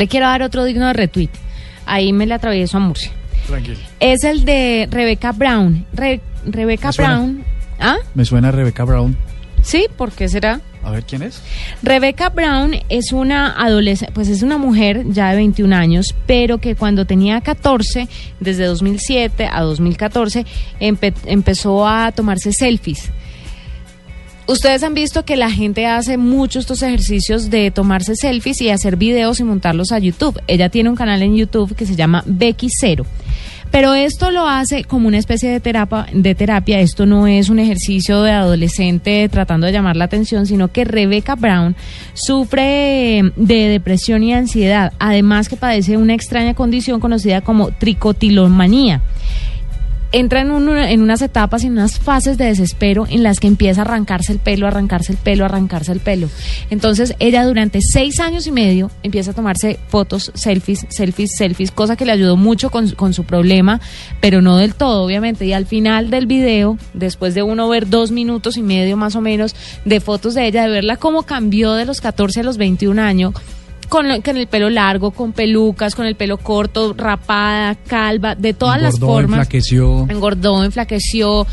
Le quiero dar otro digno de retweet. Ahí me le atravieso a Murcia. Tranquilo. Es el de Rebecca Brown. Re- Rebecca Me. Brown. ¿Ah? Me suena Rebecca Brown. Sí, ¿por qué será? A ver quién es. Rebecca Brown es una adolescente, pues es una mujer ya de 21 años, pero que cuando tenía 14, desde 2007 a 2014, empe- empezó a tomarse selfies. Ustedes han visto que la gente hace mucho estos ejercicios de tomarse selfies y hacer videos y montarlos a YouTube. Ella tiene un canal en YouTube que se llama Becky Cero. Pero esto lo hace como una especie de terapia, de terapia. Esto no es un ejercicio de adolescente tratando de llamar la atención, sino que Rebecca Brown sufre de depresión y ansiedad, además que padece una extraña condición conocida como tricotilomanía entra en, un- en unas etapas y en unas fases de desespero en las que empieza a arrancarse el pelo, arrancarse el pelo, arrancarse el pelo. Entonces ella durante seis años y medio empieza a tomarse fotos, selfies, selfies, selfies, cosa que le ayudó mucho con, con su problema, pero no del todo, obviamente. Y al final del video, después de uno ver dos minutos y medio más o menos de fotos de ella, de verla cómo cambió de los 14 a los 21 años, con, el pelo largo, con pelucas, con el pelo corto, rapada, calva, de todas las formas. enflaqueció. Engordó, enflaqueció.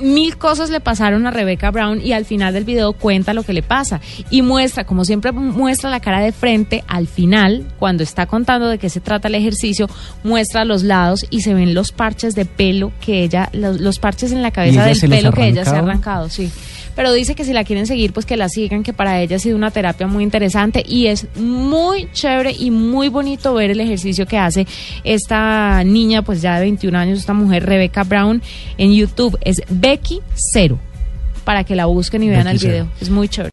Mil cosas le pasaron a Rebecca Brown y al final del video cuenta lo que le pasa y muestra, como siempre muestra la cara de frente, al final, cuando está contando de qué se trata el ejercicio, muestra los lados y se ven los parches de pelo que ella, los, los parches en la cabeza del pelo que ella se ha arrancado? arrancado, sí. Pero dice que si la quieren seguir, pues que la sigan, que para ella ha sido una terapia muy interesante y es muy chévere y muy bonito ver el ejercicio que hace esta niña, pues ya de 21 años, esta mujer, Rebecca Brown, en YouTube. Es Becky Cero, para que la busquen y vean Becky el Cero. video. Es muy chévere.